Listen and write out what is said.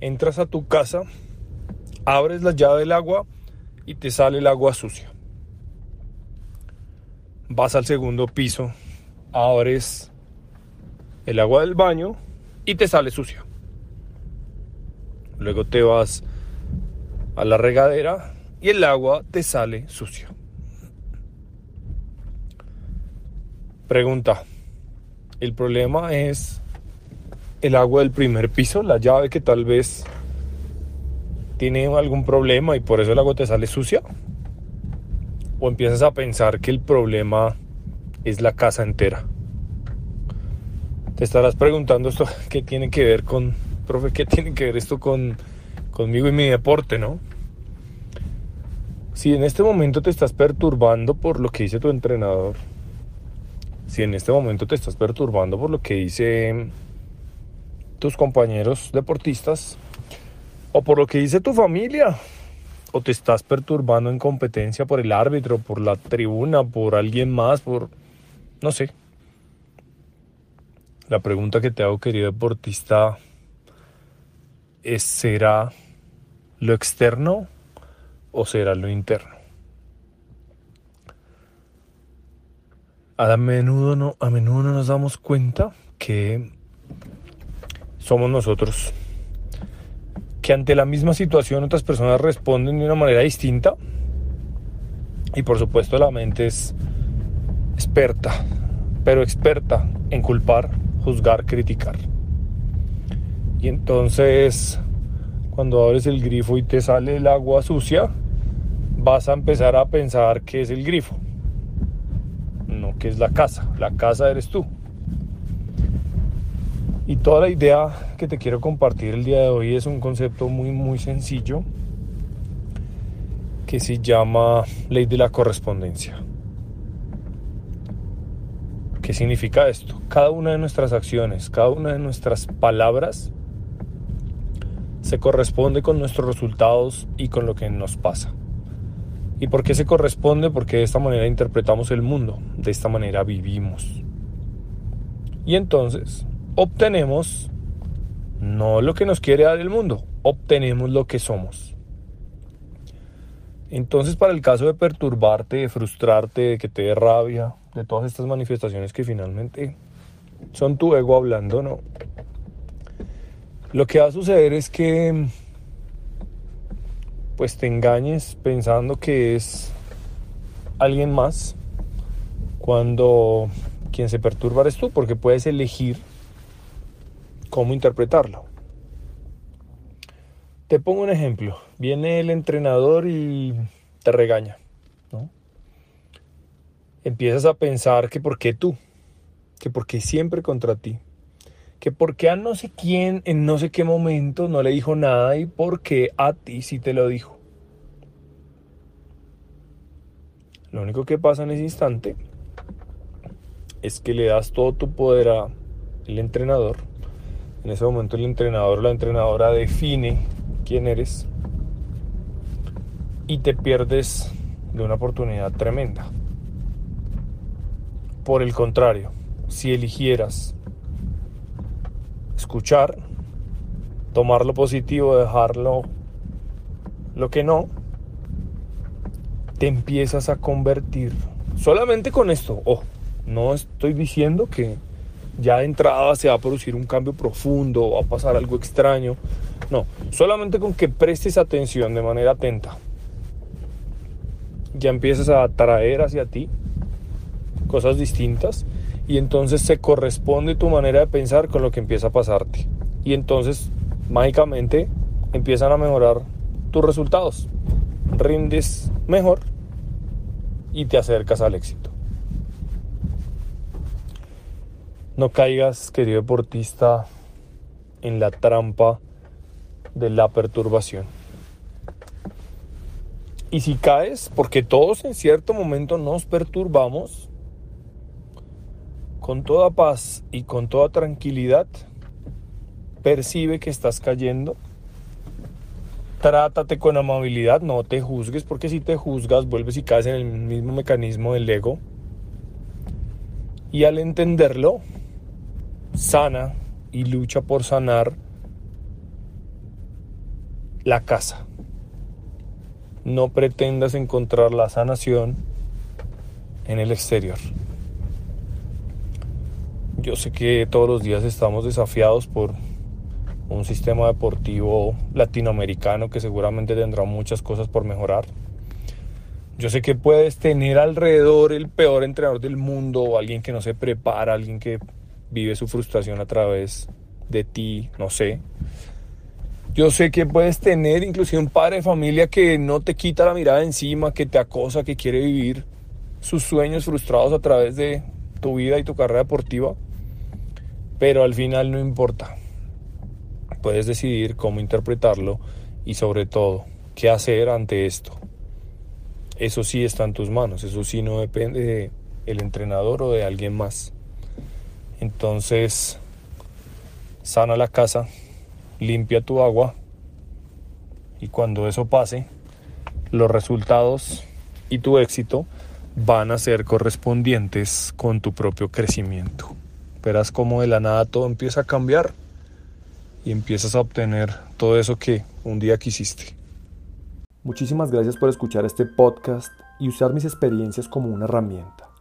entras a tu casa, abres la llave del agua y te sale el agua sucia. Vas al segundo piso, abres el agua del baño y te sale sucia. Luego te vas a la regadera y el agua te sale sucia. Pregunta, ¿el problema es el agua del primer piso, la llave que tal vez tiene algún problema y por eso el agua te sale sucia? ¿O empiezas a pensar que el problema es la casa entera? Te estarás preguntando esto, ¿qué tiene que ver con, profe, qué tiene que ver esto con conmigo y mi deporte, no? Si en este momento te estás perturbando por lo que dice tu entrenador, si en este momento te estás perturbando por lo que dice tus compañeros deportistas o por lo que dice tu familia, o te estás perturbando en competencia por el árbitro, por la tribuna, por alguien más, por no sé, la pregunta que te hago, querido deportista, ¿será lo externo o será lo interno? A menudo no, a menudo no nos damos cuenta que somos nosotros. Que ante la misma situación otras personas responden de una manera distinta. Y por supuesto la mente es experta, pero experta en culpar juzgar, criticar. Y entonces, cuando abres el grifo y te sale el agua sucia, vas a empezar a pensar que es el grifo, no que es la casa. La casa eres tú. Y toda la idea que te quiero compartir el día de hoy es un concepto muy, muy sencillo que se llama ley de la correspondencia. ¿Qué significa esto? Cada una de nuestras acciones, cada una de nuestras palabras se corresponde con nuestros resultados y con lo que nos pasa. ¿Y por qué se corresponde? Porque de esta manera interpretamos el mundo, de esta manera vivimos. Y entonces obtenemos no lo que nos quiere dar el mundo, obtenemos lo que somos. Entonces para el caso de perturbarte, de frustrarte, de que te dé rabia, de todas estas manifestaciones que finalmente son tu ego hablando, ¿no? Lo que va a suceder es que pues te engañes pensando que es alguien más cuando quien se perturba eres tú, porque puedes elegir cómo interpretarlo. Te pongo un ejemplo. Viene el entrenador y te regaña empiezas a pensar que por qué tú, que por qué siempre contra ti, que por qué a no sé quién en no sé qué momento no le dijo nada y por qué a ti sí te lo dijo. Lo único que pasa en ese instante es que le das todo tu poder al entrenador. En ese momento el entrenador o la entrenadora define quién eres y te pierdes de una oportunidad tremenda. Por el contrario, si eligieras escuchar, tomar lo positivo, dejarlo lo que no, te empiezas a convertir. Solamente con esto, oh, no estoy diciendo que ya de entrada se va a producir un cambio profundo, va a pasar algo extraño. No, solamente con que prestes atención de manera atenta, ya empiezas a atraer hacia ti cosas distintas y entonces se corresponde tu manera de pensar con lo que empieza a pasarte. Y entonces mágicamente empiezan a mejorar tus resultados. Rindes mejor y te acercas al éxito. No caigas, querido deportista, en la trampa de la perturbación. Y si caes, porque todos en cierto momento nos perturbamos, con toda paz y con toda tranquilidad, percibe que estás cayendo. Trátate con amabilidad, no te juzgues, porque si te juzgas vuelves y caes en el mismo mecanismo del ego. Y al entenderlo, sana y lucha por sanar la casa. No pretendas encontrar la sanación en el exterior. Yo sé que todos los días estamos desafiados por un sistema deportivo latinoamericano que seguramente tendrá muchas cosas por mejorar. Yo sé que puedes tener alrededor el peor entrenador del mundo alguien que no se prepara, alguien que vive su frustración a través de ti, no sé. Yo sé que puedes tener inclusive un padre de familia que no te quita la mirada encima, que te acosa, que quiere vivir sus sueños frustrados a través de tu vida y tu carrera deportiva. Pero al final no importa. Puedes decidir cómo interpretarlo y sobre todo qué hacer ante esto. Eso sí está en tus manos, eso sí no depende de el entrenador o de alguien más. Entonces, sana la casa, limpia tu agua y cuando eso pase, los resultados y tu éxito van a ser correspondientes con tu propio crecimiento. Verás cómo de la nada todo empieza a cambiar y empiezas a obtener todo eso que un día quisiste. Muchísimas gracias por escuchar este podcast y usar mis experiencias como una herramienta.